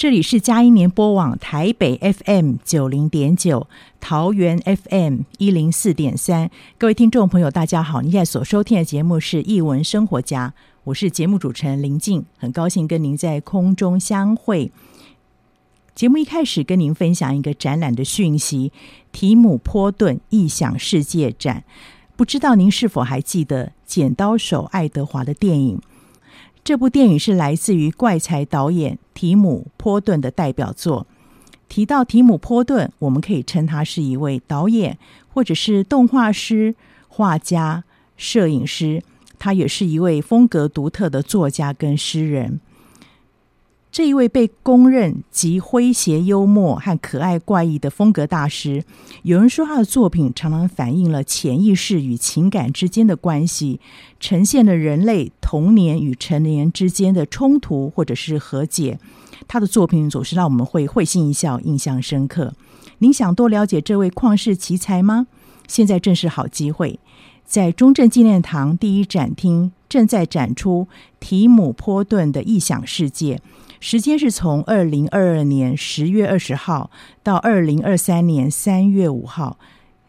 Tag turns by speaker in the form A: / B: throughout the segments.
A: 这里是佳音联播网台北 FM 九零点九，桃园 FM 一零四点三。各位听众朋友，大家好！您现在所收听的节目是《艺文生活家》，我是节目主持人林静，很高兴跟您在空中相会。节目一开始跟您分享一个展览的讯息：提姆波顿异想世界展。不知道您是否还记得《剪刀手爱德华》的电影？这部电影是来自于怪才导演提姆·波顿的代表作。提到提姆·波顿，我们可以称他是一位导演，或者是动画师、画家、摄影师。他也是一位风格独特的作家跟诗人。这一位被公认集诙谐、幽默和可爱怪异的风格大师，有人说他的作品常常反映了潜意识与情感之间的关系，呈现了人类童年与成年之间的冲突或者是和解。他的作品总是让我们会会心一笑，印象深刻。您想多了解这位旷世奇才吗？现在正是好机会，在中正纪念堂第一展厅正在展出提姆·波顿的异想世界。时间是从二零二二年十月二十号到二零二三年三月五号，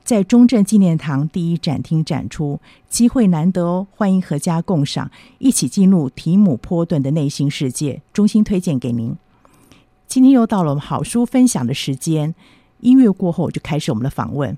A: 在中正纪念堂第一展厅展出，机会难得哦！欢迎阖家共赏，一起进入提姆·波顿的内心世界，衷心推荐给您。今天又到了我们好书分享的时间，音乐过后就开始我们的
B: 访问。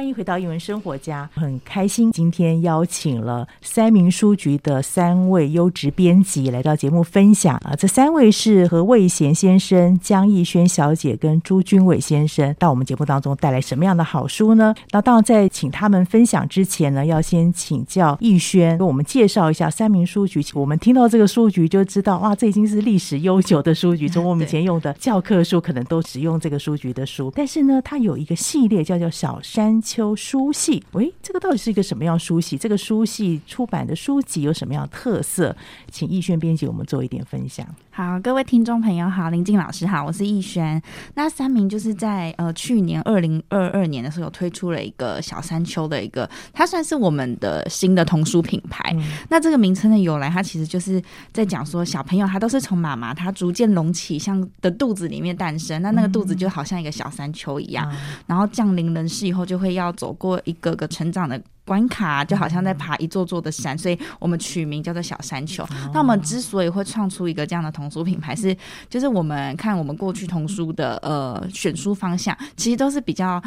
A: 欢迎回到英文生活家，很开心今天邀请了三民书局的三位优质编辑来到节目分享啊，这三位是何卫贤先生、江逸轩小姐跟朱军伟先生，到我们节目当中带来什么样的好书呢？那当然在请他们分享之前呢，要先请教逸轩给我们介绍一下三民书局。我们听到这个书局就知道，哇，这已经是历史悠久的书局，从我们 以前用的教科书可能都只用这个书局的书，但是呢，它有一个系列叫做小山。山丘书系。喂，这个到底是一个什么样书系？这个书系出版的书籍有什么样的特色？请逸轩编辑我们做一点分享。
C: 好，各位听众朋友好，林静老师好，我是逸轩。那三明就是在呃去年二零二二年的时候有推出了一个小山丘的一个，它算是我们的新的童书品牌。嗯、那这个名称的由来，它其实就是在讲说小朋友他都是从妈妈他逐渐隆起像的肚子里面诞生，那那个肚子就好像一个小山丘一样，嗯、然后降临人世以后就会要走过一个个成长的。关卡就好像在爬一座座的山，所以我们取名叫做小山丘。那我们之所以会创出一个这样的童书品牌，是就是我们看我们过去童书的呃选书方向，其实都是比较。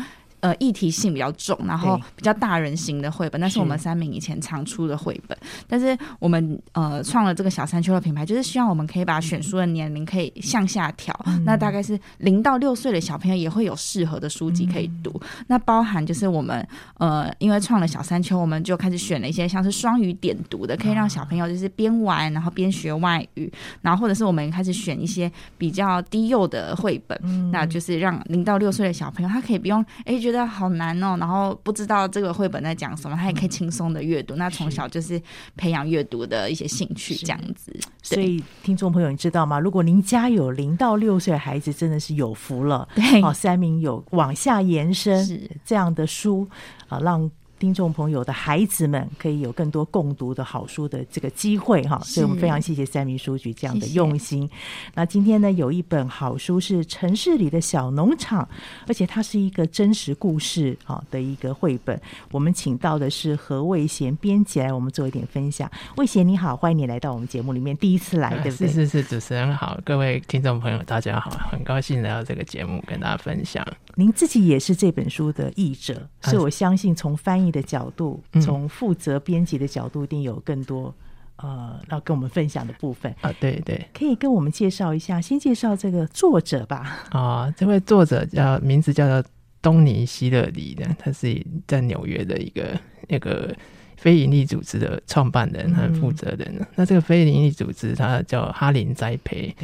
C: 呃，议题性比较重，然后比较大人型的绘本，那是我们三民以前常出的绘本。但是我们呃创了这个小山丘的品牌，就是希望我们可以把选书的年龄可以向下调，嗯、那大概是零到六岁的小朋友也会有适合的书籍可以读。嗯、那包含就是我们呃，因为创了小山丘，我们就开始选了一些像是双语点读的，可以让小朋友就是边玩然后边学外语，然后或者是我们开始选一些比较低幼的绘本，嗯、那就是让零到六岁的小朋友他可以不用哎觉得。觉得好难哦，然后不知道这个绘本在讲什么，他也可以轻松的阅读。嗯、那从小就是培养阅读的一些兴趣，这样子。
A: 所以，听众朋友，你知道吗？如果您家有零到六岁的孩子，真的是有福了。
C: 对，
A: 哦，三名有往下延伸这样的书啊，让。听众朋友的孩子们可以有更多共读的好书的这个机会哈，所以我们非常谢谢三明书局这样的用心。谢谢。那今天呢，有一本好书是《城市里的小农场》，而且它是一个真实故事啊的一个绘本。我们请到的是何卫贤编辑来，我们做一点分享。卫贤你好，欢迎你来到我们节目里面，第一次来，对不对？
D: 是是是，主持人好，各位听众朋友大家好，很高兴来到这个节目跟大家分享。
A: 您自己也是这本书的译者，所以我相信从翻译的角度，从负责编辑的角度，一定有更多呃要跟我们分享的部分
D: 啊。对对，
A: 可以跟我们介绍一下，先介绍这个作者吧。
D: 啊，这位作者叫名字叫做东尼希勒里的，他是在纽约的一个那个非营利组织的创办人和负责人。嗯、那这个非营利组织，它叫哈林栽培。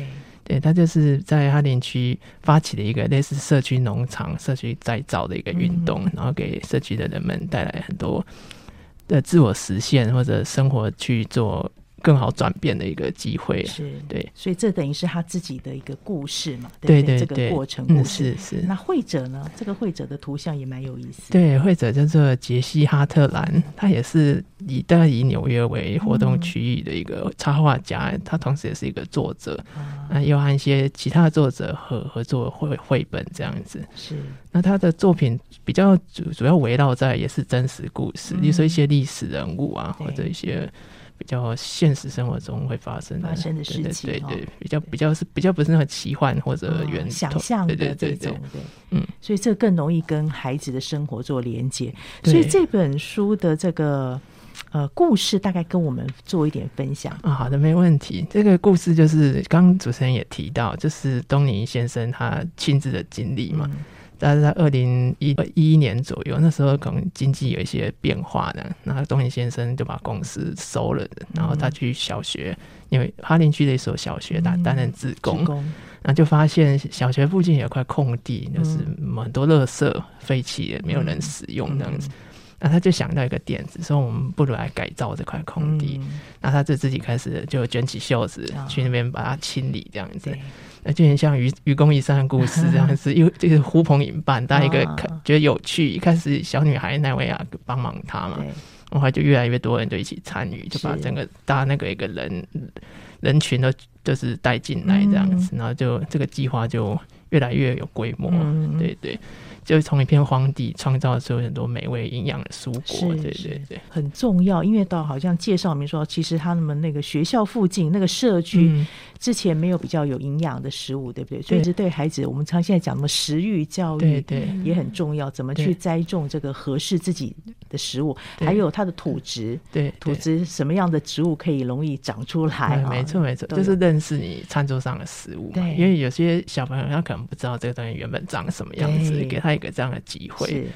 D: 对。对，他就是在哈林区发起的一个类似社区农场、社区再造的一个运动，嗯、然后给社区的人们带来很多的自我实现或者生活去做。更好转变的一个机会，
A: 是
D: 对，
A: 所以这等于是他自己的一个故事嘛，对对，对，对，这个过程故事、
D: 嗯、是是。
A: 那会者呢？这个会者的图像也蛮有意思。
D: 对，会者叫做杰西·哈特兰，他也是以大概以纽约为活动区域的一个插画家，嗯、他同时也是一个作者，啊，又和一些其他的作者合合作绘绘本这样子。
A: 是。
D: 那他的作品比较主主要围绕在也是真实故事，比如说一些历史人物啊，或者一些。比较现实生活中会发生的
A: 发生的事情，
D: 对对对，比较比较是比较不是那么奇幻或者原、哦、
A: 想象的这种，对，嗯，所以这更容易跟孩子的生活做连接。所以这本书的这个呃故事，大概跟我们做一点分享
D: 啊。好的，没问题。这个故事就是刚刚主持人也提到，就是东尼先生他亲自的经历嘛。嗯但是在二零一一年左右，那时候可能经济有一些变化呢，然后东尼先生就把公司收了，然后他去小学，因为哈林区的一所小学担担任职工，然后就发现小学附近有块空地，就是很多垃圾废弃也没有人使用这样子，那他就想到一个点子，说我们不如来改造这块空地，那他就自己开始就卷起袖子去那边把它清理这样子。那就很像愚愚公移山的故事这样子，因为就是呼朋引伴，大家一个觉得有趣。一开始小女孩奈维亚帮忙他嘛，然后就越来越多人就一起参与，就把整个大那个一个人人群都就是带进来这样子，然后就这个计划就越来越有规模，对对。就从一片荒地创造出很多美味营养的蔬果，对对对，
A: 很重要。因为到好像介绍里面说，其实他们那个学校附近那个社区之前没有比较有营养的食物，对不对？所以是对孩子，我们常现在讲什么食欲教育，对也很重要。怎么去栽种这个合适自己的食物，还有它的土质，对土质什么样的植物可以容易长出来？
D: 没错没错，就是认识你餐桌上的食物。嘛，因为有些小朋友他可能不知道这个东西原本长什么样子，给他。一个这样的机会，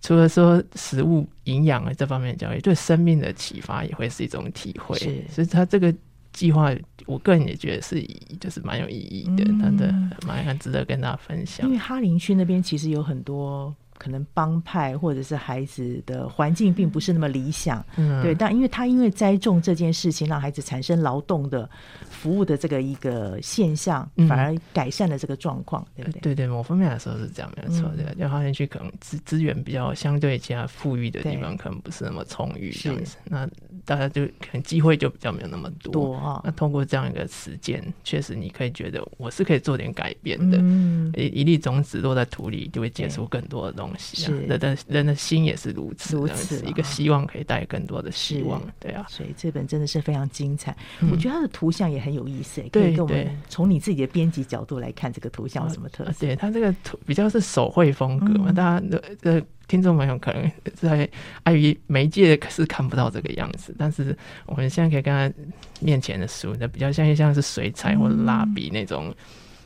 D: 除了说食物营养的这方面的教育，对生命的启发也会是一种体会。所以他这个计划，我个人也觉得是就是蛮有意义的，真的蛮很值得跟大家分享。
A: 因为哈林区那边其实有很多。可能帮派或者是孩子的环境并不是那么理想，
D: 嗯，
A: 对，但因为他因为栽种这件事情，让孩子产生劳动的服务的这个一个现象，反而改善了这个状况，对不对？
D: 对对，某方面来说是这样，没有错对。就花莲区可能资资源比较相对其他富裕的地方，可能不是那么充裕这样子，那大家就可能机会就比较没有那么多。多啊，那通过这样一个实践，确实你可以觉得我是可以做点改变的。嗯，一一粒种子落在土里，就会结出更多的东西。是人的人的心也是如此，如此一个希望可以带更多的希望。对啊，
A: 所以这本真的是非常精彩。我觉得它的图像也很有意思，可以跟我们从你自己的编辑角度来看这个图像有什么特色？
D: 对，它这个图比较是手绘风格嘛，大家的的听众朋友可能在碍于媒介是看不到这个样子，但是我们现在可以看他面前的书，那比较像像是水彩或者蜡笔那种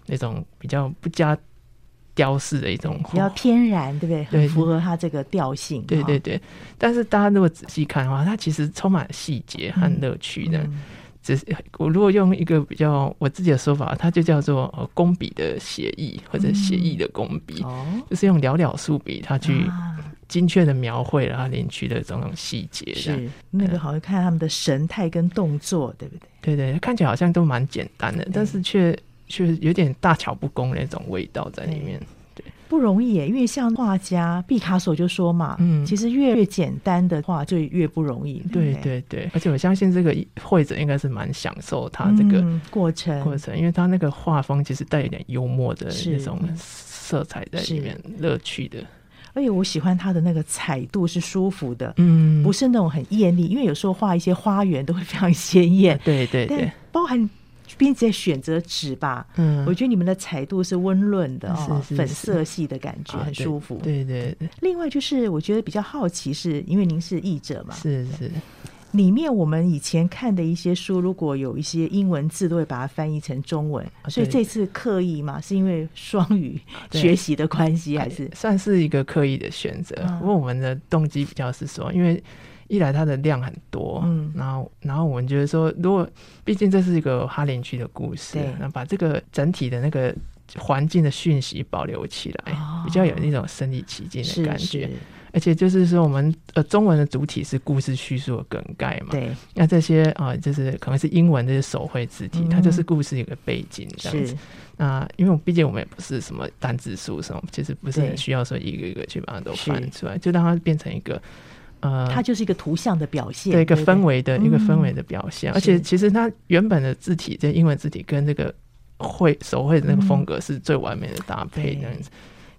D: 那种比较不加。雕饰的一种
A: 比较天然，对不对？
D: 很，
A: 符合它这个调性。
D: 对对对，但是大家如果仔细看的话，它其实充满细节和乐趣的。只是我如果用一个比较我自己的说法，它就叫做呃工笔的写意，或者写意的工笔，就是用寥寥数笔，它去精确的描绘了它林区的种种细节。
A: 是那个好像看他们的神态跟动作，对不对？
D: 对对，看起来好像都蛮简单的，但是却。却有点大巧不工那种味道在里面，对，
A: 不容易耶。因为像画家毕卡索就说嘛，嗯，其实越越简单的画就越不容易。
D: 对对对，而且我相信这个绘者应该是蛮享受他这个
A: 过程
D: 过程，因为他那个画风其实带一点幽默的那种色彩在里面，乐趣的。
A: 而且我喜欢他的那个彩度是舒服的，嗯，不是那种很艳丽。因为有时候画一些花园都会非常鲜艳，
D: 对对对，
A: 包含。并且选择纸吧，嗯，我觉得你们的彩度是温润的哦，粉色系的感觉很舒服。
D: 对对对。
A: 另外就是我觉得比较好奇，是因为您是译者嘛？
D: 是是。
A: 里面我们以前看的一些书，如果有一些英文字，都会把它翻译成中文。所以这次刻意嘛，是因为双语学习的关系，还是
D: 算是一个刻意的选择？不过我们的动机比较是说，因为。一来它的量很多，嗯，然后然后我们觉得说，如果毕竟这是一个哈林区的故事，那把这个整体的那个环境的讯息保留起来，哦、比较有那种身临其境的感觉。是是而且就是说，我们呃中文的主体是故事叙述的梗概嘛，对。那这些啊、呃，就是可能是英文这些手绘字体，嗯、它就是故事一个背景这样子。那因为毕竟我们也不是什么单字书什么，其实不是很需要说一个一个去把它都翻出来，就让它变成一个。
A: 呃，它就是一个图像的表现，
D: 对，一个氛围的一个氛围的表现，而且其实它原本的字体，这英文字体跟这个绘手绘的那个风格是最完美的搭配，这样子。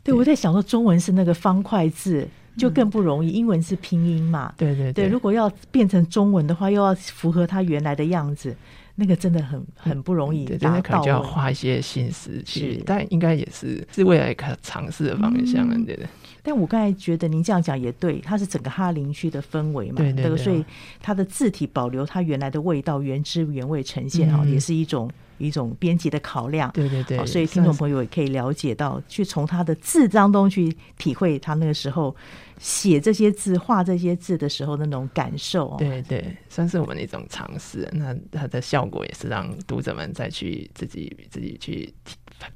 A: 对，我在想说，中文是那个方块字，就更不容易，英文是拼音嘛，
D: 对对对。
A: 如果要变成中文的话，又要符合它原来的样子，那个真的很很不容易。
D: 对，真的可能就要花一些心思去，但应该也是是未来可尝试的方向，对对。
A: 但我刚才觉得您这样讲也对，它是整个哈林区的氛围嘛，对对对，所以它的字体保留它原来的味道，原汁原味呈现哈，也是一种一种编辑的考量。对对对，所以听众朋友也可以了解到，去从他的字当中去体会他那个时候写这些字、画这些字的时候的那种感受。
D: 对对，算是我们的一种尝试。那它的效果也是让读者们再去自己自己去。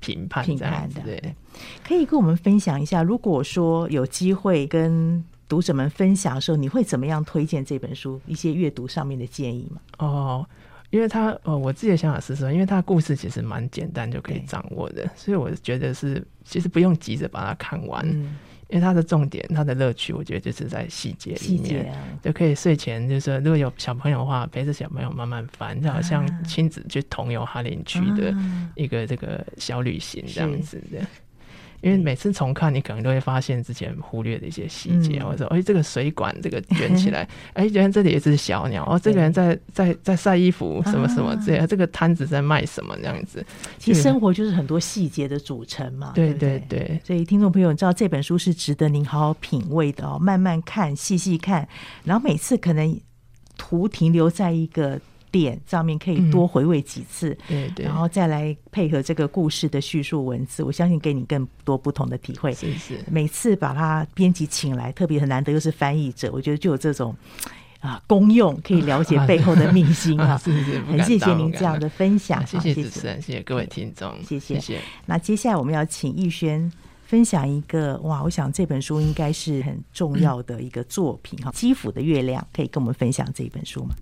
D: 评判评判的，对，
A: 可以跟我们分享一下。如果说有机会跟读者们分享的时候，你会怎么样推荐这本书？一些阅读上面的建议吗？
D: 哦，因为他呃，我自己的想法是说，因为他的故事其实蛮简单就可以掌握的，所以我觉得是其实不用急着把它看完。嗯因为它的重点，它的乐趣，我觉得就是在细节里面，啊、就可以睡前就是说，如果有小朋友的话，陪着小朋友慢慢翻，就好像亲子去同游哈林区的一个这个小旅行这样子的。因为每次重看，你可能都会发现之前忽略的一些细节。或者、说，哎，这个水管这个卷起来，哎，原来这里有一只小鸟。哦，这个人在在在晒衣服，什么什么这样。啊、这个摊子在卖什么这样子？
A: 其实生活就是很多细节的组成嘛。对对对。所以听众朋友，你知道这本书是值得您好好品味的哦，慢慢看，细细看，然后每次可能图停留在一个。点上面可以多回味几次，嗯、对对，然后再来配合这个故事的叙述文字，我相信给你更多不同的体会。是是，每次把他编辑请来，特别很难得又是翻译者，我觉得就有这种啊功用，可以了解背后的秘辛啊。是是，很谢谢您这样的分享，
D: 谢谢主持人，谢谢各位听众，谢谢谢谢。
A: 那接下来我们要请逸轩。分享一个哇，我想这本书应该是很重要的一个作品哈，嗯《基辅的月亮》可以跟我们分享这一本书吗？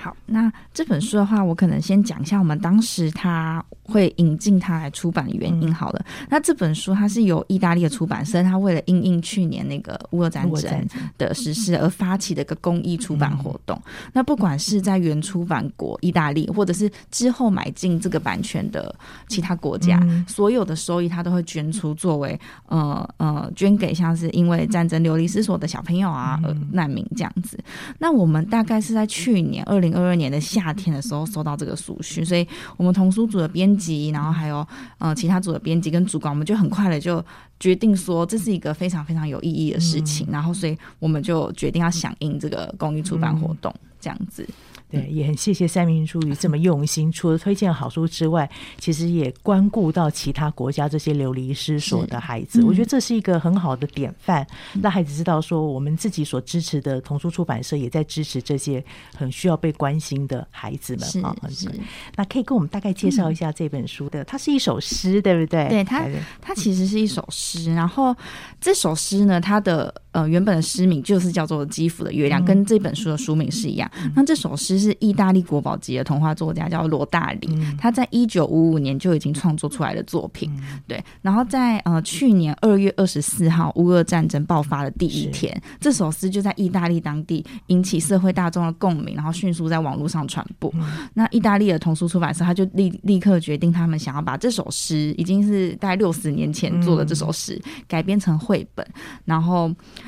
C: 好，那这本书的话，我可能先讲一下我们当时他会引进它来出版的原因。好了，嗯、那这本书它是由意大利的出版社，它为了应应去年那个乌俄战争的实施而发起的一个公益出版活动。嗯、那不管是在原出版国意大利，或者是之后买进这个版权的其他国家，嗯、所有的收益它都会捐出，作为呃呃捐给像是因为战争流离失所的小朋友啊、呃、难民这样子。那我们大概是在去年二零。二二年的夏天的时候收到这个书讯，所以我们童书组的编辑，然后还有呃其他组的编辑跟主管，我们就很快的就决定说这是一个非常非常有意义的事情，嗯、然后所以我们就决定要响应这个公益出版活动，嗯、这样子。
A: 对，也很谢谢三明书局这么 用心，除了推荐好书之外，其实也关顾到其他国家这些流离失所的孩子。我觉得这是一个很好的典范，让孩子知道说，我们自己所支持的童书出版社也在支持这些很需要被关心的孩子们啊。是，那可以跟我们大概介绍一下这本书的，它是一首诗，对不对？
C: 对，它它其实是一首诗，然后这首诗呢，它的。呃，原本的诗名就是叫做《基辅的月亮》，跟这本书的书名是一样。那这首诗是意大利国宝级的童话作家叫罗大里，他在一九五五年就已经创作出来的作品。对，然后在呃去年二月二十四号乌俄战争爆发的第一天，这首诗就在意大利当地引起社会大众的共鸣，然后迅速在网络上传播。那意大利的童书出版社他就立立刻决定，他们想要把这首诗，已经是大概六十年前做的这首诗，改编成绘本，然后。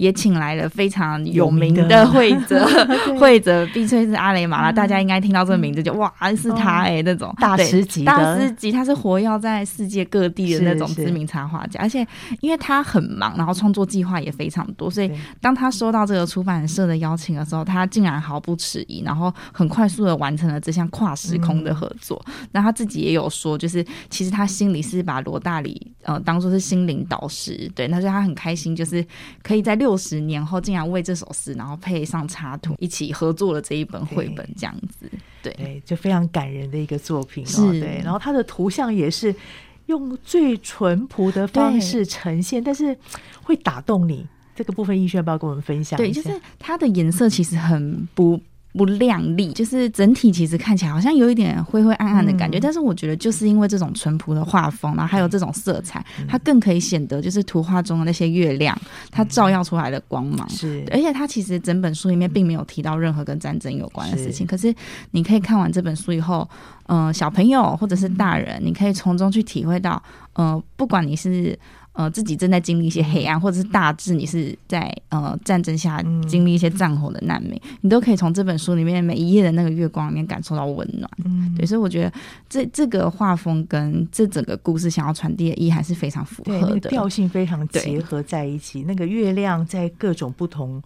C: 也请来了非常有名的会者，会者必翠是阿雷马拉，大家应该听到这个名字就哇，是他哎，那种。
A: 大师级，
C: 大师级，他是活跃在世界各地的那种知名插画家，而且因为他很忙，然后创作计划也非常多，所以当他收到这个出版社的邀请的时候，他竟然毫不迟疑，然后很快速的完成了这项跨时空的合作。那他自己也有说，就是其实他心里是把罗大里呃当做是心灵导师，对，那所以他很开心，就是可以在六。六十年后，竟然为这首诗，然后配上插图，一起合作了这一本绘本，这样子，对，对，
A: 就非常感人的一个作品，
C: 是
A: 哦，对。然后它的图像也是用最淳朴的方式呈现，但是会打动你。这个部分，易轩要不要跟我们分享？
C: 对，就是它的颜色其实很不。不亮丽，就是整体其实看起来好像有一点灰灰暗暗的感觉，嗯、但是我觉得就是因为这种淳朴的画风，然后还有这种色彩，嗯、它更可以显得就是图画中的那些月亮，它照耀出来的光芒。是，而且它其实整本书里面并没有提到任何跟战争有关的事情，是可是你可以看完这本书以后，嗯、呃，小朋友或者是大人，你可以从中去体会到，呃，不管你是。呃，自己正在经历一些黑暗，或者是大致你是在呃战争下经历一些战火的难民，嗯、你都可以从这本书里面每一页的那个月光里面感受到温暖。嗯，对，所以我觉得这这个画风跟这整个故事想要传递的意还是非常符合的，
A: 那个、调性非常结合在一起。那个月亮在各种不同。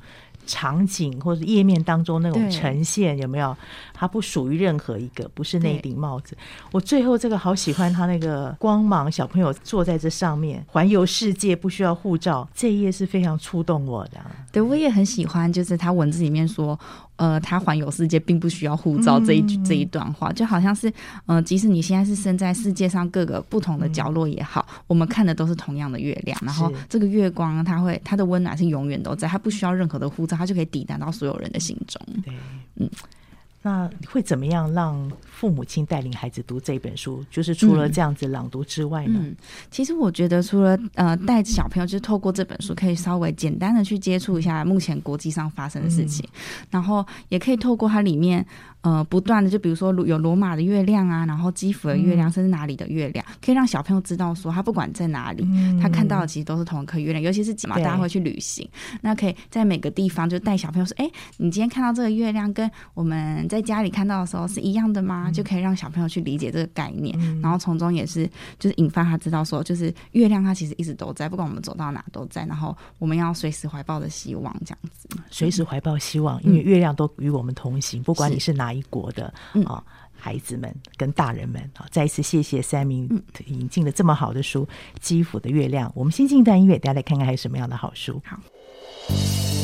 A: 场景或者页面当中那种呈现有没有？它不属于任何一个，不是那顶帽子。我最后这个好喜欢它那个光芒，小朋友坐在这上面环游世界不需要护照，这一页是非常触动我的。
C: 对，我也很喜欢，就是他文字里面说。呃，他环游世界并不需要护照这一句、嗯、这一段话，就好像是，呃，即使你现在是身在世界上各个不同的角落也好，嗯、我们看的都是同样的月亮，然后这个月光它会它的温暖是永远都在，它不需要任何的护照，它就可以抵达到所有人的心中。对，嗯。
A: 那会怎么样让父母亲带领孩子读这本书？就是除了这样子朗读之外呢？嗯嗯、
C: 其实我觉得，除了呃带着小朋友，就是透过这本书，可以稍微简单的去接触一下目前国际上发生的事情，嗯、然后也可以透过它里面。呃，不断的就比如说有罗马的月亮啊，然后基辅的月亮，甚至哪里的月亮，可以让小朋友知道说，他不管在哪里，他看到的其实都是同一颗月亮。尤其是嘛，大家会去旅行，那可以在每个地方就带小朋友说，哎，你今天看到这个月亮，跟我们在家里看到的时候是一样的吗？就可以让小朋友去理解这个概念，然后从中也是就是引发他知道说，就是月亮它其实一直都在，不管我们走到哪都在，然后我们要随时怀抱着希望，这样子，
A: 随时怀抱希望，因为月亮都与我们同行，不管你是哪。一国的啊，孩子们跟大人们啊，再一次谢谢三明引进了这么好的书《基辅的月亮》。我们先进一段音乐，大家来看看还有什么样的好书。好。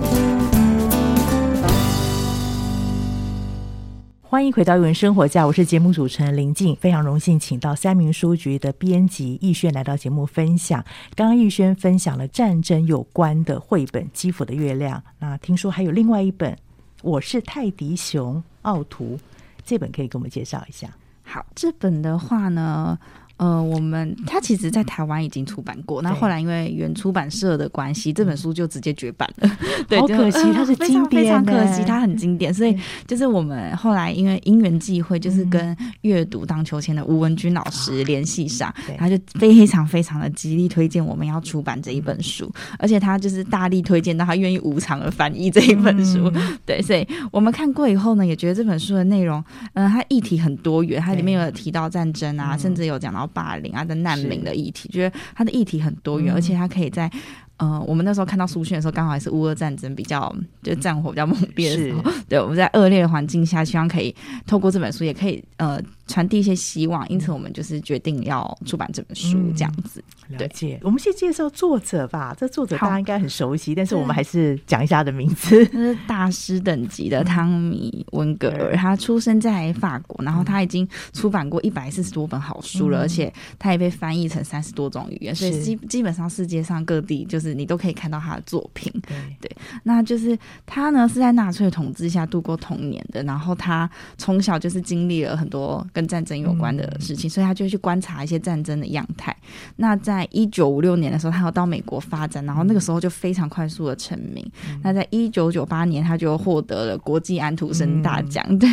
A: 欢迎回到《艺文生活家》，我是节目主持人林静，非常荣幸请到三明书局的编辑易轩来到节目分享。刚刚易轩分享了战争有关的绘本《基辅的月亮》，那听说还有另外一本《我是泰迪熊奥图》，这本可以给我们介绍一下。
C: 好，这本的话呢。呃，我们他其实，在台湾已经出版过。那后来因为原出版社的关系，这本书就直接绝版了。对，
A: 好可惜，它是 经典，
C: 非常可惜，它很经典。所以就是我们后来因为因缘际会，就是跟阅读荡秋千的吴文君老师联系上，他就非常非常的极力推荐我们要出版这一本书，而且他就是大力推荐到他愿意无偿的翻译这一本书。对，所以我们看过以后呢，也觉得这本书的内容，嗯，它议题很多元，它里面有提到战争啊，甚至有讲到。霸凌啊，的难民的议题，觉得他的议题很多元，嗯、而且他可以在，呃，我们那时候看到书讯的时候，刚好也是乌俄战争比较，就战火比较猛烈的时候，对，我们在恶劣的环境下，希望可以透过这本书，也可以呃。传递一些希望，因此我们就是决定要出版这本书，这样子。
A: 嗯、了解。我们先介绍作者吧，这作者大家应该很熟悉，但是我们还是讲一下他的名字。
C: 他是大师等级的汤米温格尔，他出生在法国，然后他已经出版过一百四十多本好书了，而且他也被翻译成三十多种语言，所以基基本上世界上各地就是你都可以看到他的作品。对，那就是他呢是在纳粹统治下度过童年的，然后他从小就是经历了很多跟战争有关的事情，所以他就去观察一些战争的样态。那在一九五六年的时候，他要到美国发展，然后那个时候就非常快速的成名。那在一九九八年，他就获得了国际安徒生大奖。对，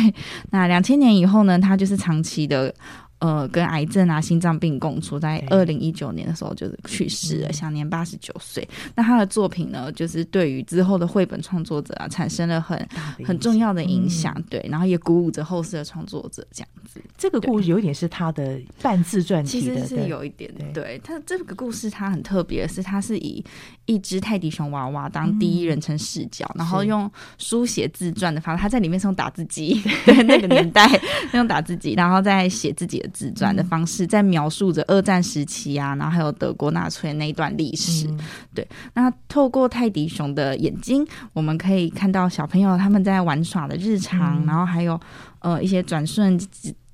C: 那两千年以后呢，他就是长期的。呃，跟癌症啊、心脏病共处，在二零一九年的时候就是去世了，享年八十九岁。那他的作品呢，就是对于之后的绘本创作者啊，产生了很很重要的影响。对，然后也鼓舞着后世的创作者这样子。
A: 这个故事有一点是他的半自传体的，
C: 其实是有一点。对，他这个故事，它很特别的是，它是以一只泰迪熊娃娃当第一人称视角，然后用书写自传的方式。他在里面是用打字机，对那个年代 用打字机，然后再写自己的。自传的方式在描述着二战时期啊，然后还有德国纳粹那一段历史。嗯、对，那透过泰迪熊的眼睛，我们可以看到小朋友他们在玩耍的日常，嗯、然后还有呃一些转瞬。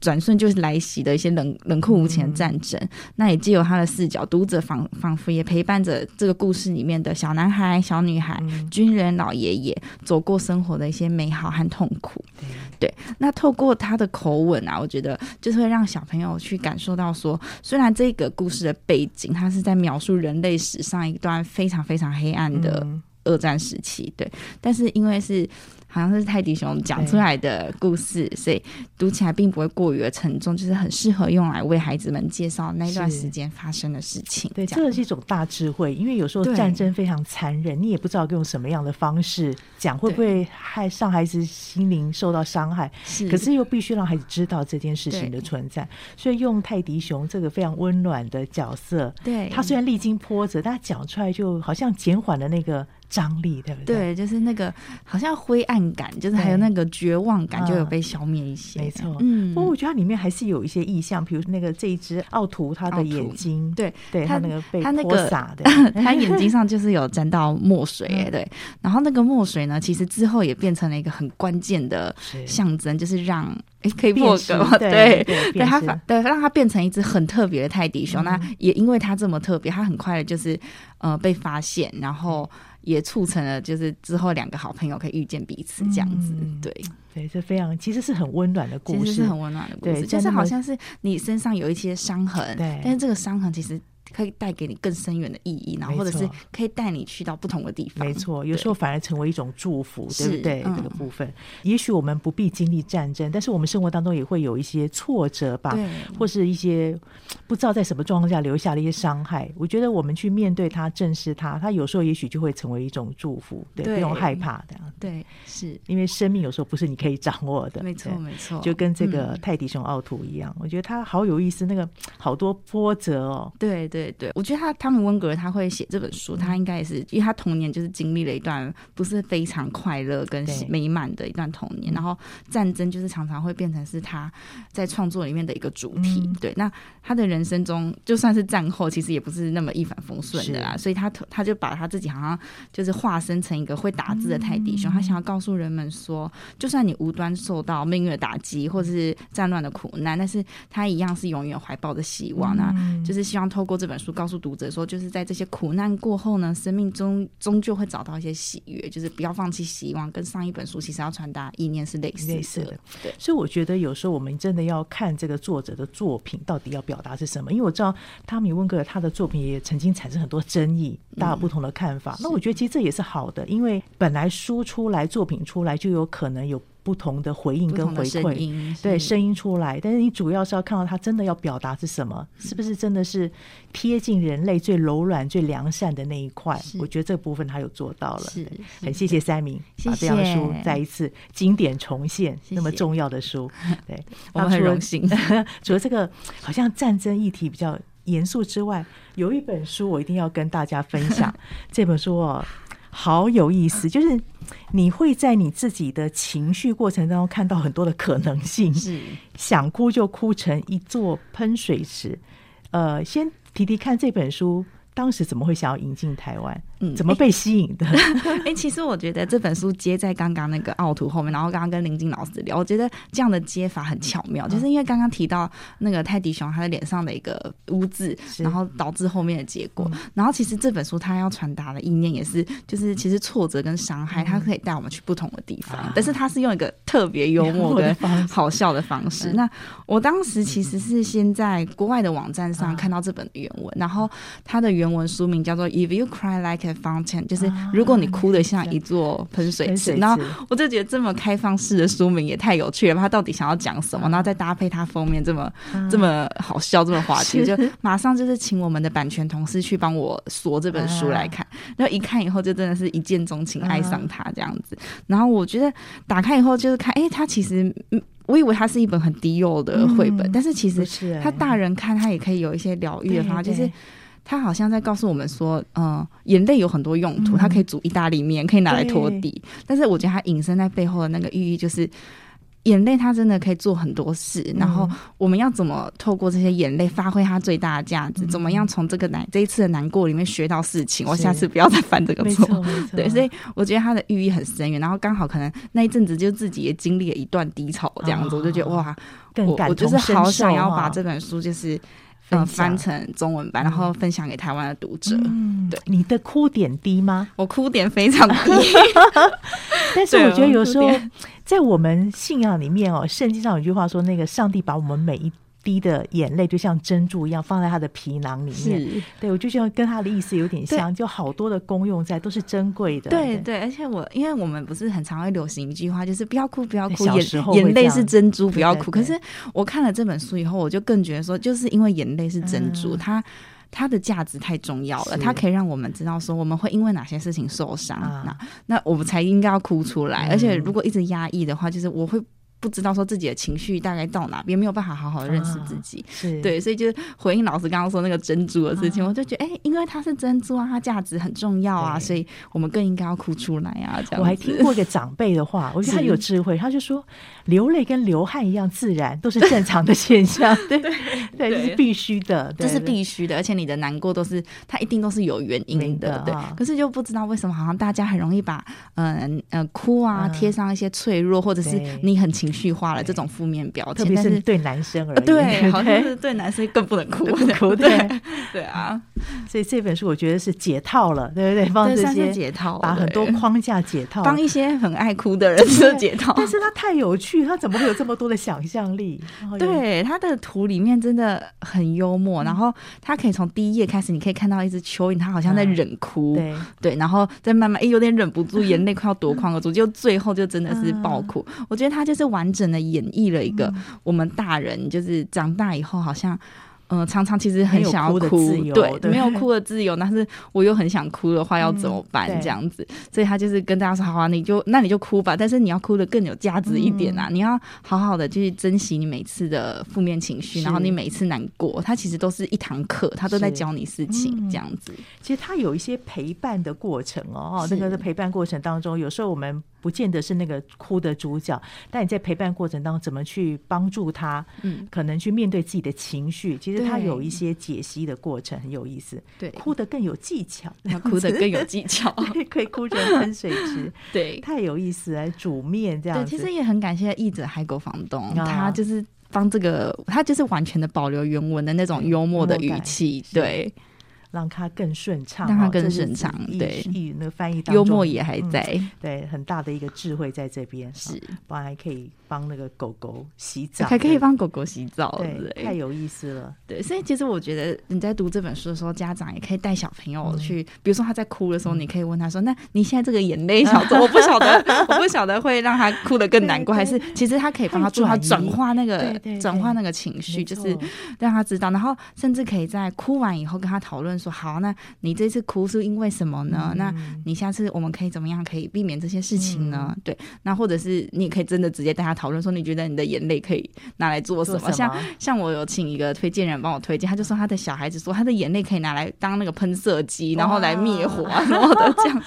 C: 转瞬就是来袭的一些冷冷酷无情的战争，嗯、那也借由他的视角，读者仿仿佛也陪伴着这个故事里面的小男孩、小女孩、嗯、军人、老爷爷，走过生活的一些美好和痛苦。对，对，那透过他的口吻啊，我觉得就是会让小朋友去感受到说，虽然这个故事的背景，它是在描述人类史上一段非常非常黑暗的二战时期，对，但是因为是。好像是泰迪熊讲出来的故事，所以读起来并不会过于的沉重，就是很适合用来为孩子们介绍那段时间发生的事情。
A: 对，这个是一种大智慧，因为有时候战争非常残忍，你也不知道用什么样的方式讲，会不会害上孩子心灵受到伤害。是，可是又必须让孩子知道这件事情的存在，所以用泰迪熊这个非常温暖的角色，对，他虽然历经波折，但他讲出来就好像减缓了那个。张力对不对？
C: 对，就是那个好像灰暗感，就是还有那个绝望感，就有被消灭一些。
A: 没错，嗯。不过我觉得它里面还是有一些意象，比如那个这一只奥图，它的眼睛，对对，它那个被泼洒的，
C: 它眼睛上就是有沾到墨水，哎，对。然后那个墨水呢，其实之后也变成了一个很关键的象征，就是让哎可以破格嘛，对 对，它对让它变成一只很特别的泰迪熊。那也因为它这么特别，它很快的就是呃被发现，然后。也促成了，就是之后两个好朋友可以遇见彼此这样子，嗯、对。
A: 对，这非常其实是很温暖的故事，
C: 其实是很温暖的故事，就是好像是你身上有一些伤痕，对，但是这个伤痕其实可以带给你更深远的意义，然后或者是可以带你去到不同的地方。
A: 没错，有时候反而成为一种祝福，对不对？这个部分，也许我们不必经历战争，但是我们生活当中也会有一些挫折吧，或是一些不知道在什么状况下留下了一些伤害。我觉得我们去面对它、正视它，它有时候也许就会成为一种祝福，对，不用害怕的。
C: 对，是
A: 因为生命有时候不是你可以掌握的。
C: 没错，没错，
A: 就跟这个泰迪熊奥图一样，我觉得他好有意思，那个好多波折哦。
C: 对。对对，我觉得他汤米温格他会写这本书，他应该也是因为他童年就是经历了一段不是非常快乐跟美满的一段童年，然后战争就是常常会变成是他在创作里面的一个主题。对，那他的人生中就算是战后，其实也不是那么一帆风顺的啦，所以他他就把他自己好像就是化身成一个会打字的泰迪熊，他想要告诉人们说，就算你无端受到命运的打击或者是战乱的苦难，但是他一样是永远怀抱着希望啊，就是希望透过这。这本书告诉读者说，就是在这些苦难过后呢，生命中终究会找到一些喜悦，就是不要放弃希望。跟上一本书其实要传达意念是类似，类似的。对，所
A: 以我觉得有时候我们真的要看这个作者的作品到底要表达是什么。因为我知道汤米温格他的作品也曾经产生很多争议，大家有不同的看法。嗯，那我觉得其实这也是好的，因为本来书出来，作品出来就有可能有。不同的回应跟回馈，对声音出来，但是你主要是要看到他真的要表达是什么，是。不是真的是贴近人类最柔软、最良善的那一块？我觉得这部分他有做到了，是很谢谢三明把这样的书再一次经典重现，那么重要的书，对，
C: 我们很荣幸。
A: 除了这个好像战争议题比较严肃之外，有一本书我一定要跟大家分享，这本书哦。好有意思，就是你会在你自己的情绪过程当中看到很多的可能性，是想哭就哭成一座喷水池。呃，先提提看这本书。当时怎么会想要引进台湾？嗯，怎么被吸引的？
C: 哎、欸，其实我觉得这本书接在刚刚那个奥图后面，然后刚刚跟林静老师聊，我觉得这样的接法很巧妙，嗯、就是因为刚刚提到那个泰迪熊他的脸上的一个污渍，然后导致后面的结果。嗯、然后其实这本书他要传达的意念也是，就是其实挫折跟伤害，它可以带我们去不同的地方，嗯、但是他是用一个特别幽默跟好笑的方式。那我当时其实是先在国外的网站上看到这本原文，然后他的原。原文书名叫做《If You Cry Like a Fountain》，就是如果你哭得像一座喷水池。然后我就觉得这么开放式的书名也太有趣了，他到底想要讲什么？然后再搭配他封面这么这么好笑、这么滑稽，就马上就是请我们的版权同事去帮我锁这本书来看。然后一看以后，就真的是一见钟情，爱上他这样子。然后我觉得打开以后就是看，哎，他其实我以为它是一本很低幼的绘本，但是其实他大人看他也可以有一些疗愈的方法，就是。他好像在告诉我们说，嗯、呃，眼泪有很多用途，它可以煮意大利面，可以拿来拖地。但是我觉得它隐身在背后的那个寓意，就是眼泪它真的可以做很多事。然后我们要怎么透过这些眼泪发挥它最大的价值？怎么样从这个难这一次的难过里面学到事情？我下次不要再犯这个错。对，所以我觉得它的寓意很深远。然后刚好可能那一阵子就自己也经历了一段低潮，这样子，我就觉得哇，我我就是好想要把这本书就是。嗯，翻成中文版，然后分享给台湾的读者。嗯，对，
A: 你的哭点低吗？
C: 我哭点非常低，
A: 但是我觉得有时候在我们信仰里面哦，圣经上有句话说，那个上帝把我们每一。滴的眼泪就像珍珠一样放在他的皮囊里面，对，我就觉得跟他的意思有点像，就好多的功用在，都是珍贵的。
C: 对对，对，而且我因为我们不是很常会流行一句话，就是不要哭，不要哭，眼眼泪是珍珠，不要哭。可是我看了这本书以后，我就更觉得说，就是因为眼泪是珍珠，嗯、它它的价值太重要了，它可以让我们知道说我们会因为哪些事情受伤，嗯、那那我们才应该要哭出来。嗯、而且如果一直压抑的话，就是我会。不知道说自己的情绪大概到哪边，没有办法好好的认识自己，啊、是。对，所以就是回应老师刚刚说那个珍珠的事情，啊、我就觉得，哎、欸，因为它是珍珠啊，它价值很重要啊，所以我们更应该要哭出来啊。这样，
A: 我还听过一个长辈的话，我觉得他有智慧，他就说，流泪跟流汗一样自然，都是正常的现象，对对，对，这是必须的，
C: 这是必须的，而且你的难过都是，它一定都是有原因的，的对。可是就不知道为什么，好像大家很容易把，嗯、呃、嗯、呃，哭啊贴上一些脆弱，或者是你很情绪化了这种负面标签，
A: 特别是对男生而言，
C: 对，好像是对男生更不能哭，
A: 不能哭，对，
C: 对。啊。
A: 所以这本书我觉得是解套了，对不对？帮这些
C: 解套，
A: 把很多框架解套，
C: 帮一些很爱哭的人 是解套。
A: 但是他太有趣，他怎么会有这么多的想象力？
C: 对，他的图里面真的很幽默，然后他可以从第一页开始，你可以看到一只蚯蚓，他好像在忍哭，对。对，然后再慢慢哎有点忍不住，眼泪快要夺眶而出，就最后就真的是爆哭。我觉得他就是完整的演绎了一个我们大人就是长大以后好像。嗯、呃，常常其实很想要哭，哭对，对，没有哭的自由，但是我又很想哭的话，要怎么办？这样子，嗯，所以他就是跟大家说：“好啊，你就那你就哭吧，但是你要哭的更有价值一点啊！嗯，你要好好的去珍惜你每次的负面情绪，然后你每一次难过，他其实都是一堂课，他都在教你事情，这样子。
A: 其实他有一些陪伴的过程哦，那个是陪伴过程当中，有时候我们。不见得是那个哭的主角，但你在陪伴过程当中，怎么去帮助他？嗯，可能去面对自己的情绪。其实他有一些解析的过程，很有意思。对，哭得更有技巧，
C: 哭得更有技巧，
A: 可以哭成喷水池。
C: 对，
A: 太有意思，了煮面这样子。
C: 对，其实也很感谢译者海狗房东，他就是帮这个，他就是完全的保留原文的那种幽默的语气。对。
A: 让它更顺畅，
C: 让它更顺畅。对，
A: 译那个翻译当中，
C: 幽默也还在，
A: 嗯，对，很大的一个智慧在这边。是，不然还可以。帮那个狗狗洗澡，
C: 还可以帮狗狗洗澡，
A: 对，对，太有意思了。
C: 对，所以其实我觉得你在读这本书的时候，家长也可以带小朋友去，嗯、比如说他在哭的时候，你可以问他说：“嗯、那你现在这个眼泪小子，我不晓得，我不晓得会让他哭得更难过，还是其实他可以帮他做他转化那个转化那个情绪，就是让他知道，然后甚至可以在哭完以后跟他讨论说：好，那你这次哭是因为什么呢？嗯、那你下次我们可以怎么样可以避免这些事情呢？嗯、对，那或者是你也可以真的直接带他讨论说，你觉得你的眼泪可以拿来做什么？什么像像我有请一个推荐人帮我推荐，他就说他的小孩子说他的眼泪可以拿来当那个喷射机，然后来灭火啊什么的这样子。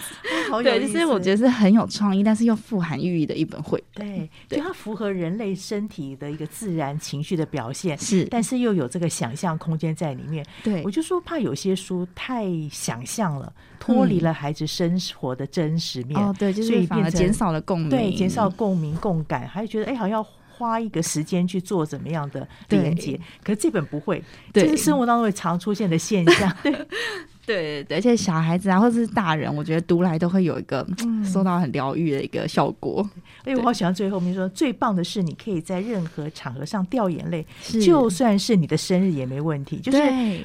C: 对，就是我觉得是很有创意，但是又富含寓意的一本绘本。
A: 对，就它符合人类身体的一个自然情绪的表现，是，但是又有这个想象空间在里面。对，我就说怕有些书太想象了，脱离了孩子生活的真实面。哦，对，所以反而减少了共鸣，对，减少共鸣共感，还觉得哎，好像要。花一个时间去做怎么样的连接，可是这本不会，这是生活当中会常出现的现象。
C: 对对，而且小孩子啊，或者是大人，我觉得读来都会有一个受到很疗愈的一个效果。
A: 哎、嗯，我好喜欢最后面说，最棒的是你可以在任何场合上掉眼泪，就算是你的生日也没问题。就是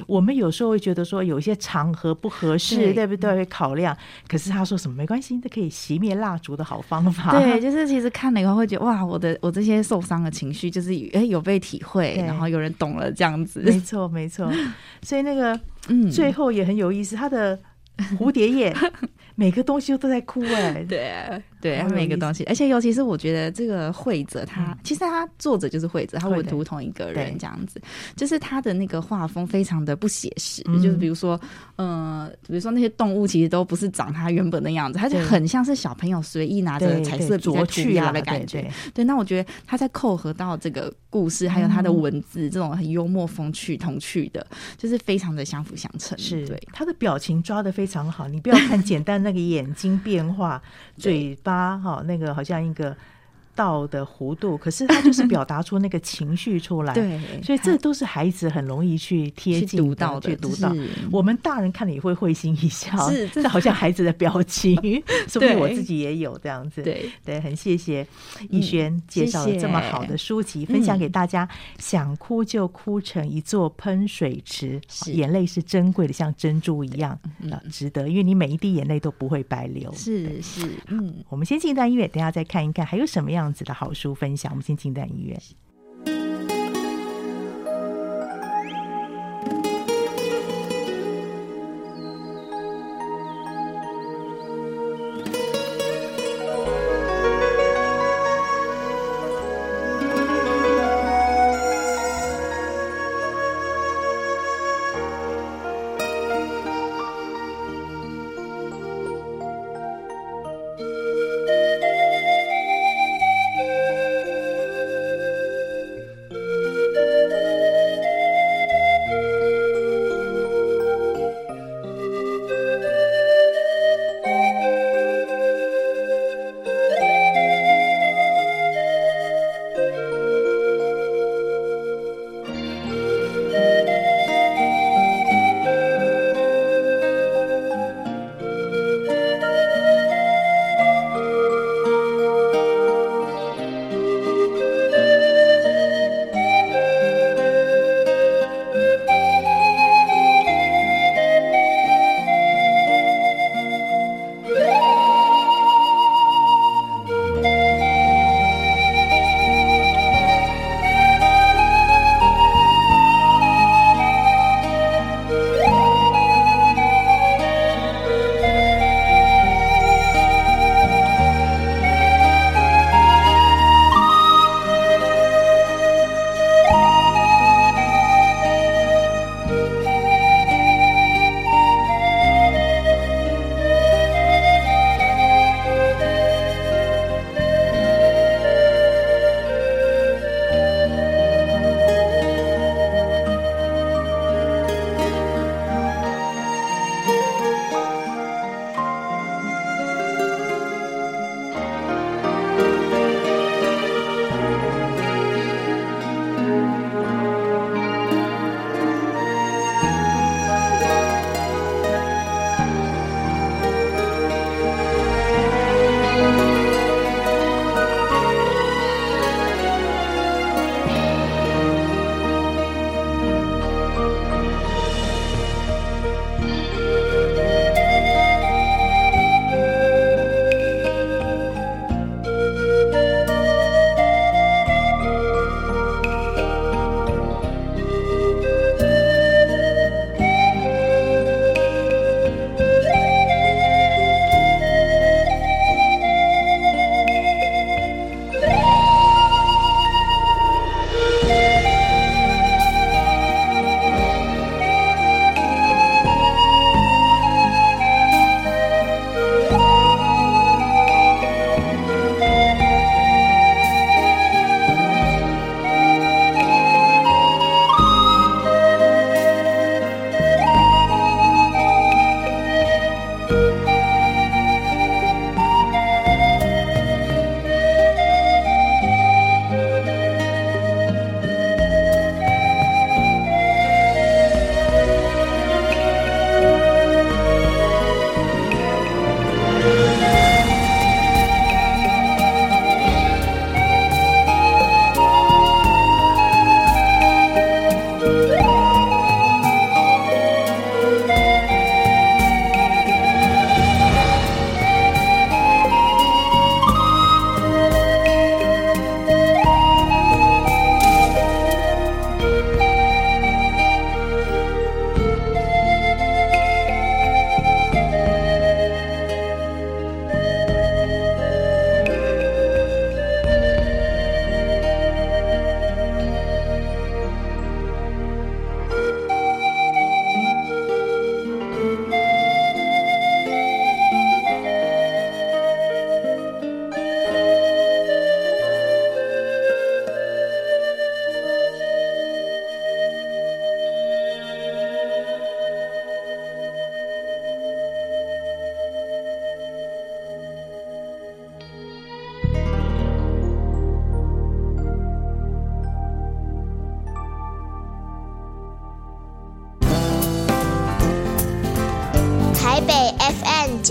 A: 我们有时候会觉得说有一些场合不合适，对，对不对？会考量。可是他说什么没关系，这可以熄灭蜡烛的好方法。
C: 对，就是其实看了以后会觉得哇，我的我这些受伤的情绪就是哎有被体会，然后有人懂了这样子。
A: 没错没错，所以那个。嗯，最后也很有意思，他的蝴蝶叶 每个东西都在哭哎、欸，
C: 对对，他每个东西，而且尤其是我觉得这个绘者他，嗯、其实他作者就是绘者，他文图同一个人这样子，就是他的那个画风非常的不写实，嗯、就是比如说，呃，比如说那些动物其实都不是长他原本的样子，他就很像是小朋友随意拿着彩色笔在涂鸦的感觉，对，对，对，对，那我觉得他在扣合到这个故事，还有他的文字、嗯、这种很幽默风趣童趣的，就是非常的相辅相成，是对。他的表情抓的非常好，你不要看简单。那个眼睛变化，嘴巴哈，那个好像一个。道的弧度，可是他就是表达出那个情绪出来，对，所以这都是孩子很容易去贴近读到的，去读到。我们大人看了也会会心一笑，是，这好像孩子的表情，说不定我自己也有这样子。对对，很谢谢逸轩介绍了这么好的书籍，分享给大家。想哭就哭成一座喷水池，眼泪是珍贵的，像珍珠一样，值得。因为你每一滴眼泪都不会白流。是是，嗯，我们先进一段音乐，等下再看一看还有什么样。这样子的好书分享，我们先进段音乐。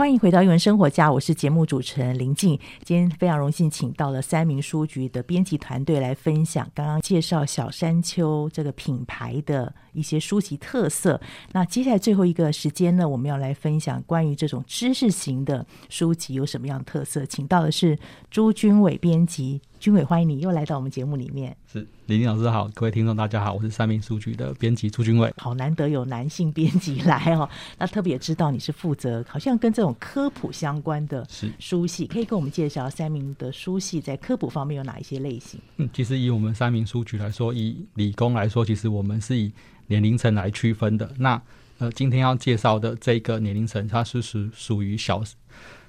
A: 欢迎回到《用文生活家》，我是节目主持人林静。今天非常荣幸请到了三民书局的编辑团队来分享刚刚介绍小山丘这个品牌的一些书籍特色。那接下来最后一个时间呢，我们要来分享关于这种知识型的书籍有什么样的特色。请到的是朱军伟编辑。军伟，欢迎你又来到我们节目里面。
E: 是李林老师好，各位听众大家好，我是三明书局的编辑朱军伟。
A: 好难得有男性编辑来哦，那特别知道你是负责好像跟这种科普相关的书系，可以跟我们介绍三明的书系在科普方面有哪一些类型？
E: 嗯，其实以我们三明书局来说，以理工来说，其实我们是以年龄层来区分的。那呃，今天要介绍的这个年龄层，它是属属于小。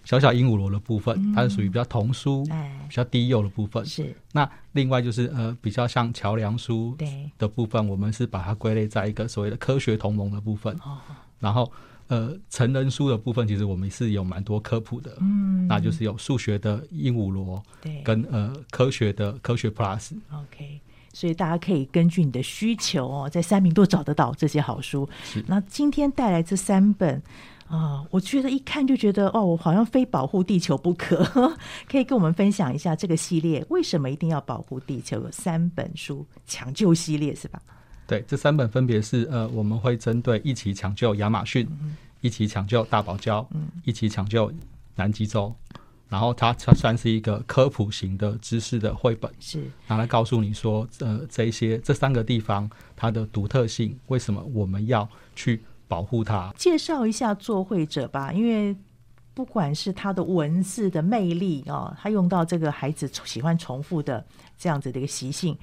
E: 小小鹦鹉螺的部分，它是属于比较童书、比较低幼的部分。是。那另外就是呃，比较像桥梁书的部分，我们是把它归类在一个所谓的科学同盟的部分。然后呃，成人书的部分，其实我们是有蛮多科普的。嗯。那就是有数学的鹦鹉螺，对，跟呃科学的科学 Plus。
A: OK，所以大家可以根据你的需求哦，在三明都找得到这些好书。是。那今天带来这三本。啊，我觉得一看就觉得哦，我好像非保护地球不可。可以跟我们分享一下这个系列为什么一定要保护地球？有三本书抢救系列是吧？
E: 对，这三本分别是呃，我们会针对一起抢救亚马逊，嗯、一起抢救大堡礁，嗯、一起抢救南极洲。然后它它算是一个科普型的知识的绘本，是拿来告诉你说，呃，这一些这三个地方它的独特性，为什么我们要去。保护它，
A: 介绍一下作绘者吧。因为不管是他的文字的魅力哦，他用到这个孩子喜欢重复的这样子的一个习性，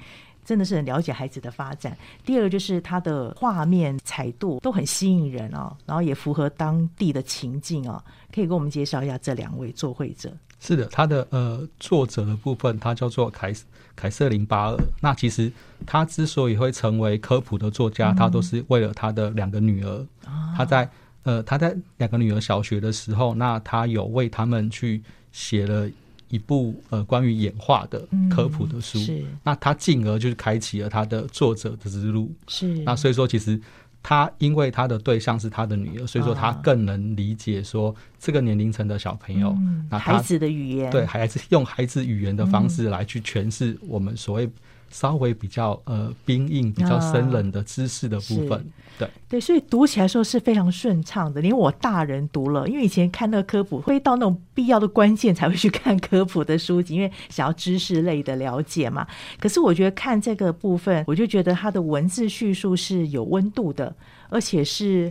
A: 真的是很了解孩子的发展。第二个就是他的画面彩度都很吸引人哦，然后也符合当地的情境哦。可以给我们介绍一下这两位作绘者。
E: 是的，他的呃作者的部分，他叫做凯凯瑟琳巴尔。那其实他之所以会成为科普的作家，嗯、他都是为了他的两个女儿。啊、他在呃他在两个女儿小学的时候，那他有为他们去写了一部呃关于演化的科普的书。那他进而就是开启了他的作者的之路。是，那所以说其实。他因为他的对象是他的女儿，所以说他更能理解说这个年龄层的小朋友，嗯、那
A: 孩子的语言，
E: 对，孩子用孩子语言的方式来去诠释我们所谓。稍微比较呃冰硬、比较生冷的知识的部分，啊、对
A: 对，所以读起来的时候是非常顺畅的。连我大人读了，因为以前看那个科普会到那种必要的关键才会去看科普的书籍，因为想要知识类的了解嘛。可是我觉得看这个部分，我就觉得它的文字叙述是有温度的，而且是。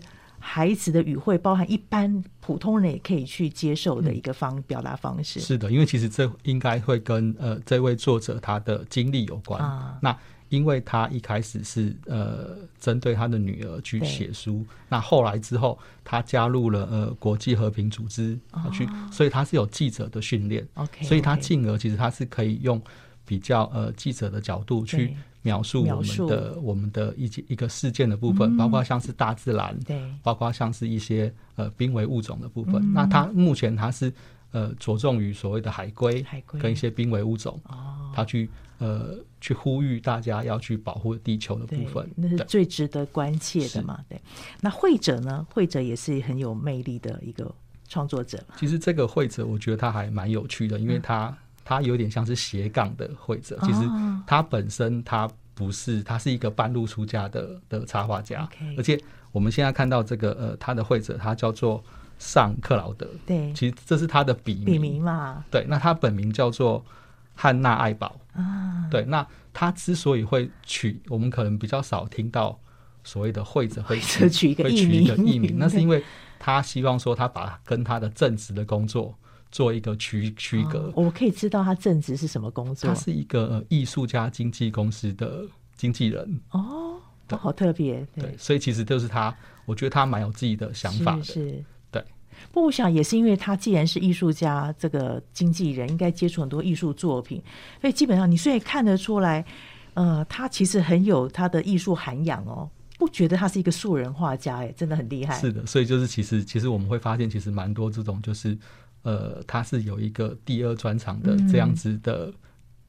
A: 孩子的语汇包含一般普通人也可以去接受的一个方表达方式。
E: 是的，因为其实这应该会跟呃这位作者他的经历有关。啊、那因为他一开始是呃针对他的女儿去写书，那后来之后他加入了呃国际和平组织，他去，哦、所以他是有记者的训练。OK，所以他进而其实他是可以用比较呃记者的角度去。描述我们的我们的一一个事件的部分，包括像是大自然，对，包括像是一些呃濒危物种的部分。那它目前它是呃着重于所谓的海龟，海龟跟一些濒危物种，哦，它去呃去呼吁大家要去保护地球的部分，
A: 那是最值得关切的嘛。对，那会者呢？会者也是很有魅力的一个创作者。
E: 其实这个会者，我觉得他还蛮有趣的，因为他。他有点像是斜杠的绘者，其实他本身他不是，他是一个半路出家的的插画家，而且我们现在看到这个呃，他的绘者他叫做尚克劳德，对，其实这是他的笔名，笔名嘛，对，那他本名叫做汉娜爱宝。啊，对，那他之所以会取，我们可能比较少听到所谓的绘者会取一个艺名，那是因为他希望说他把跟他的正职的工作。做一个区区隔，
A: 哦，我可以知道他正职是什么工作？
E: 他是一个艺术家经纪公司的经纪人。
A: 哦，对。好特
E: 别，对，所以其实就是他，我觉得他蛮有自己的想法的，是，是。对。
A: 不过我想也是因为他既然是艺术家，这个经纪人应该接触很多艺术作品，所以基本上你虽然看得出来，呃，他其实很有他的艺术涵养哦，不觉得他是一个素人画家，哎，真的很厉害。
E: 是的，所以就是其实其实我们会发现，其实蛮多这种就是呃，他是有一个第二专长的这样子的、嗯、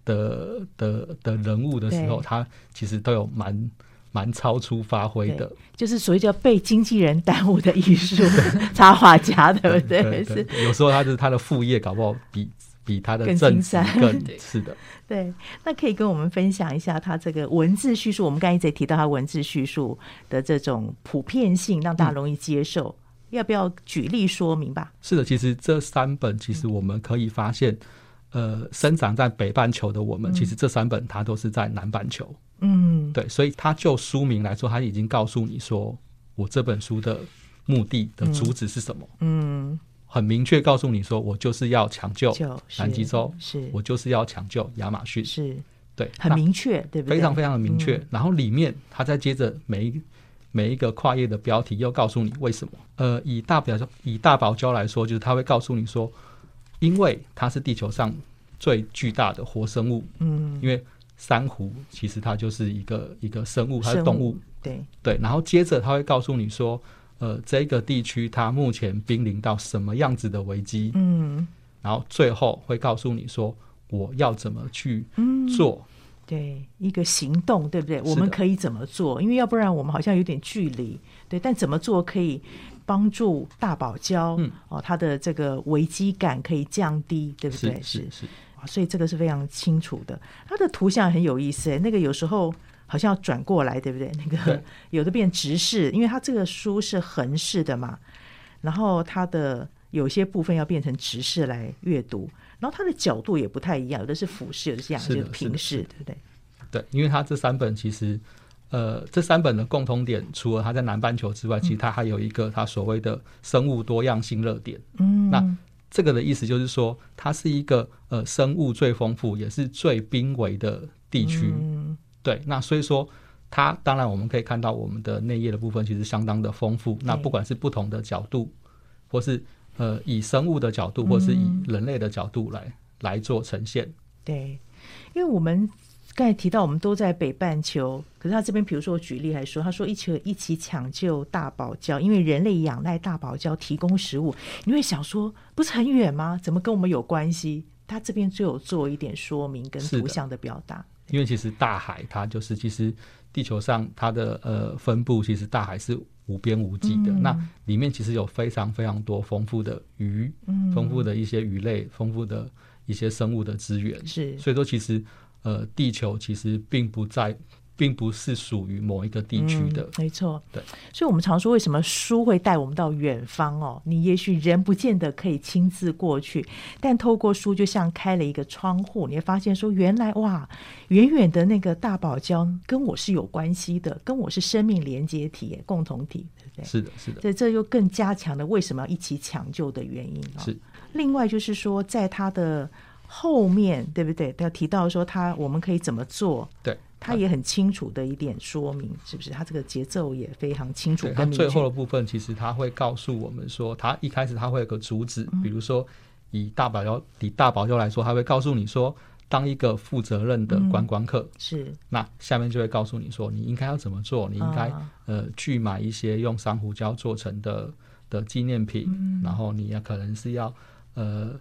E: 的的的人物的时候，他其实都有蛮。蛮超出发挥的，
A: 就是所谓叫被经纪人耽误的艺术插画家，对不对？
E: 对对对，有时候他就是他的副业，搞不好比比他的正职更 是的。
A: 对，那可以跟我们分享一下他这个文字叙述。我们刚才一直提到他文字叙述的这种普遍性，让大家容易接受。嗯、要不要举例说明吧？
E: 是的，其实这三本，其实我们可以发现，呃，生长在北半球的我们，其实这三本它都是在南半球。
A: 嗯，
E: 对，所以它就书名来说，他已经告诉你说，我这本书的目的的主旨是什么？
A: 嗯，
E: 很明确告诉你说，我就是要抢救南极洲，
A: 是
E: 我就是要抢救亚马逊，
A: 是
E: 对，
A: 很明确，对不对？
E: 非常非常的明确。然后里面他再接着每一每一个跨页的标题，又告诉你为什么？呃，以大堡礁以大堡礁来说，就是它会告诉你说，因为它是地球上最巨大的活生物，
A: 嗯，
E: 因为。珊瑚其实它就是一个一个生物，它是动物，
A: 对
E: 对。然后接着它会告诉你说，呃，这个地区它目前濒临到什么样子的危机，
A: 嗯。
E: 然后最后会告诉你说，我要怎么去做，
A: 嗯、对一个行动，对不对？我们可以怎么做？因为要不然我们好像有点距离，对。但怎么做可以帮助大堡礁？
E: 嗯，
A: 哦，它的这个危机感可以降低，对不对？
E: 是是。是
A: 所以这个是非常清楚的。它的图像很有意思，欸，那个有时候好像要转过来，对不对？那个 有的变直视，因为它这个书是横式的嘛。然后它的有些部分要变成直视来阅读，然后它的角度也不太一样，有的是俯视，有的是仰，就是平视，对不对？
E: 对，因为它这三本其实，呃，这三本的共同点，除了它在南半球之外，其实它还有一个它所谓的生物多样性热点。
A: 嗯，
E: 那。这个的意思就是说，它是一个呃生物最丰富也是最濒危的地区。
A: 嗯。
E: 对，那所以说，它当然我们可以看到我们的内页的部分其实相当的丰富。那不管是不同的角度，或是呃以生物的角度，或是以人类的角度来来做呈现。
A: 对，因为我们。刚才提到我们都在北半球，可是他这边，比如说我举例来说，他说一起一起抢救大堡礁，因为人类仰赖大堡礁提供食物。你会想说，不是很远吗？怎么跟我们有关系？他这边就有做一点说明跟图像的表达。
E: 因为其实大海它就是，其实地球上它的呃分布，其实大海是无边无际的。嗯、那里面其实有非常非常多丰富的鱼，
A: 嗯、
E: 丰富的一些鱼类，丰富的一些生物的资源。
A: 是，
E: 所以说其实。呃，地球其实并不在，并不是属于某一个地区的。
A: 嗯，没错。
E: 对，
A: 所以，我们常说，为什么书会带我们到远方哦？你也许人不见得可以亲自过去，但透过书，就像开了一个窗户，你会发现说，原来哇，远远的那个大堡礁跟我是有关系的，跟我是生命连接体、共同体，对不对？
E: 是的，是的。
A: 所以，这又更加强了为什么要一起抢救的原因啊。
E: 是。
A: 另外，就是说，在他的。后面对不对？他提到说他我们可以怎么做？
E: 对，
A: 他也很清楚的一点说明，是不是？他这个节奏也非常清楚。
E: 他最后的部分，其实他会告诉我们说，他一开始他会有个主旨，比如说以大堡礁以大堡礁来说，他会告诉你说，当一个负责任的观光客、
A: 嗯、是，
E: 那下面就会告诉你说，你应该要怎么做？你应该、啊、呃去买一些用珊瑚礁做成的的纪念品，
A: 嗯、
E: 然后你也可能是要呃。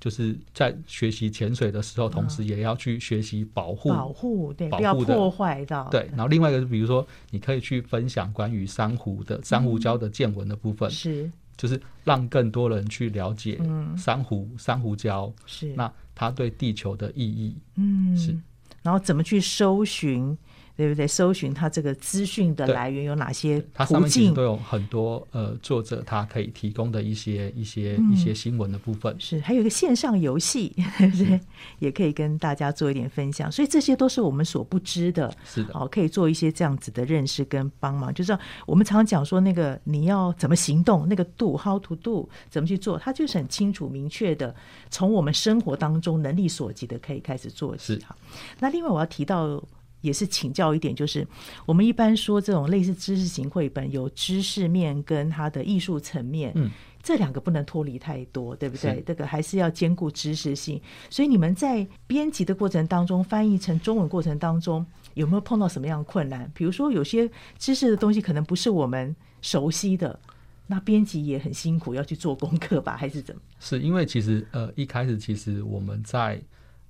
E: 就是在学习潜水的时候，同时也要去学习保护、
A: 保护，对，
E: 保护
A: 不要破坏到。
E: 对，然后另外一个是，比如说，你可以去分享关于珊瑚的珊瑚礁的见闻的部分，
A: 是，
E: 就是让更多人去了解珊瑚、珊瑚礁，
A: 是，
E: 那它对地球的意义，
A: 嗯，
E: 是，
A: 然后怎么去搜寻。对不对？搜寻他这个资讯的来源有哪些途径？
E: 它上面其实都有很多呃作者他可以提供的一些一些、嗯、一些新闻的部分。
A: 是，还有一个线上游戏，对不对？也可以跟大家做一点分享。所以这些都是我们所不知的。
E: 是的，
A: 哦，可以做一些这样子的认识跟帮忙。就是我们常讲说那个你要怎么行动，那个 do，how to do，怎么去做，它就是很清楚明确的，从我们生活当中能力所及的可以开始做起。好，那另外我要提到。也是请教一点，就是我们一般说这种类似知识型绘本，有知识面跟它的艺术层面。
E: 嗯，
A: 这两个不能脱离太多，对不对？这个还是要兼顾知识性。所以你们在编辑的过程当中，翻译成中文过程当中，有没有碰到什么样的困难？比如说有些知识的东西可能不是我们熟悉的，那编辑也很辛苦要去做功课吧，还是怎么？
E: 是因为其实呃一开始其实我们在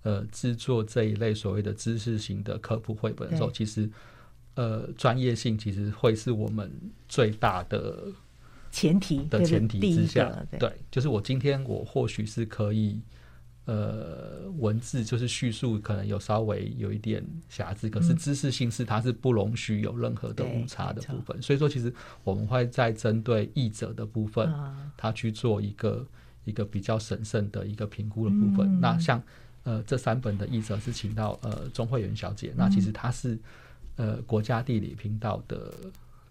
E: 呃制作这一类所谓的知识型的科普绘本的时候，其实呃专业性其实会是我们最大的。
A: 前提
E: 的前提之下，
A: 对，
E: 对，就是我今天我或许是可以，呃，文字就是叙述可能有稍微有一点瑕疵，可是知识性是它是不容许有任何的误差的部分。所以说，其实我们会在针对译者的部分，他去做一个一个比较审慎的一个评估的部分。那像呃这三本的译者是请到呃钟慧媛小姐，那其实她是呃国家地理频道的。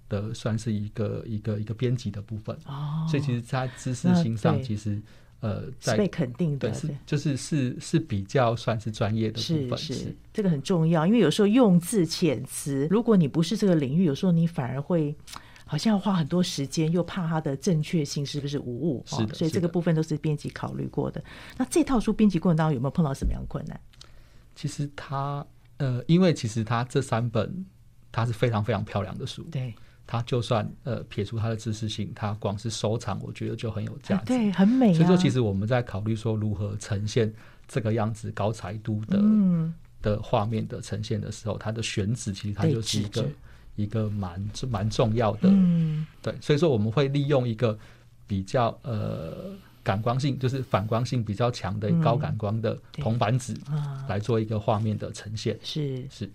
E: 的算是一个一个一个编辑的部分哦，所以其实，在知识性上，其实呃，在
A: 被肯定的，
E: 对，是就是是是比较算是专业的部分，
A: 是是。这个很重要，因为有时候用字遣词，如果你不是这个领域，有时候你反而会好像要花很多时间，又怕它的正确性是不是无误，是的，所以这个部分都是编辑考虑过的。那这套书编辑过程当中有没有碰到什么样的困难？
E: 其实它呃，因为其实它这三本它是非常非常漂亮的书，
A: 对。
E: 它就算呃撇除它的知识性，它光是收藏，我觉得就很有价值，
A: 对，很美。
E: 所以说，其实我们在考虑说如何呈现这个样子高彩度的嗯的画面的呈现的时候，它的选址其实它就是一个一个蛮蛮重要的。嗯，对。所以说，我们会利用一个比较呃感光性，就是反光性比较强的高感光的铜板纸来做一个画面的呈现。
A: 是
E: 是。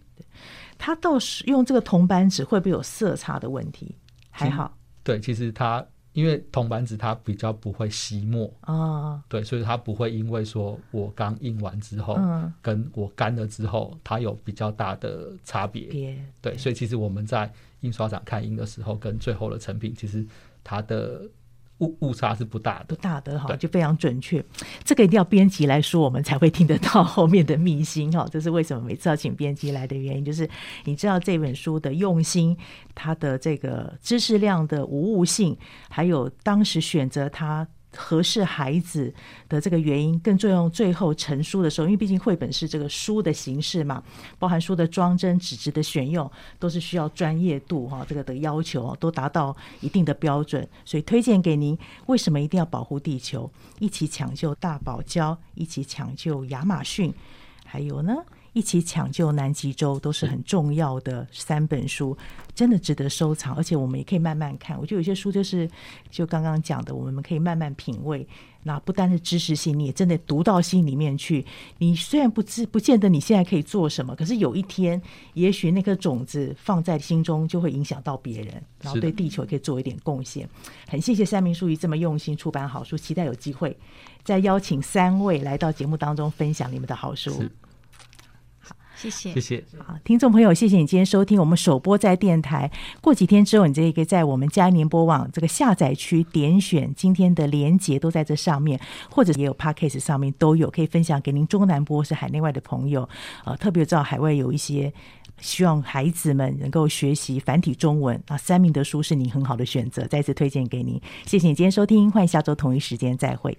A: 它倒是用这个铜板纸会不会有色差的问题？还好，
E: 对，其实它因为铜板纸它比较不会吸墨啊，对，所以它不会因为说我刚印完之后，嗯，跟我干了之后，它有比较大的差别。对，所以其实我们在印刷厂看印的时候，跟最后的成品，其实它的。误误差是不大的，
A: 不大的哈，就非常准确。这个一定要编辑来说，我们才会听得到后面的秘辛哈。这是为什么每次要请编辑来的原因，就是你知道这本书的用心，它的这个知识量的无误性，还有当时选择它。合适孩子的这个原因，更重要。最后成书的时候，因为毕竟绘本是这个书的形式嘛，包含书的装帧、纸质的选用，都是需要专业度哈，这个的要求都达到一定的标准，所以推荐给您。为什么一定要保护地球？一起抢救大堡礁，一起抢救亚马逊，还有呢？一起抢救南极洲都是很重要的三本书，真的值得收藏。而且我们也可以慢慢看。我觉得有些书就是，就刚刚讲的，我们可以慢慢品味。那不单是知识性，你也真的读到心里面去。你虽然不知不见得你现在可以做什么，可是有一天，也许那颗种子放在心中，就会影响到别人，然后对地球可以做一点贡献。很谢谢三明书局这么用心出版好书，期待有机会再邀请三位来到节目当中分享你们的好书。
C: 谢谢，
E: 谢谢。
A: 好，听众朋友，谢谢你今天收听我们首播在电台。过几天之后，你这个在我们嘉音联播网这个下载区点选今天的连结，都在这上面，或者也有 Podcast 上面都有，可以分享给您中南部或是海内外的朋友。呃，特别知道海外有一些希望孩子们能够学习繁体中文啊，三明的书是你很好的选择，再次推荐给您。谢谢你今天收听，欢迎下周同一时间再
F: 会。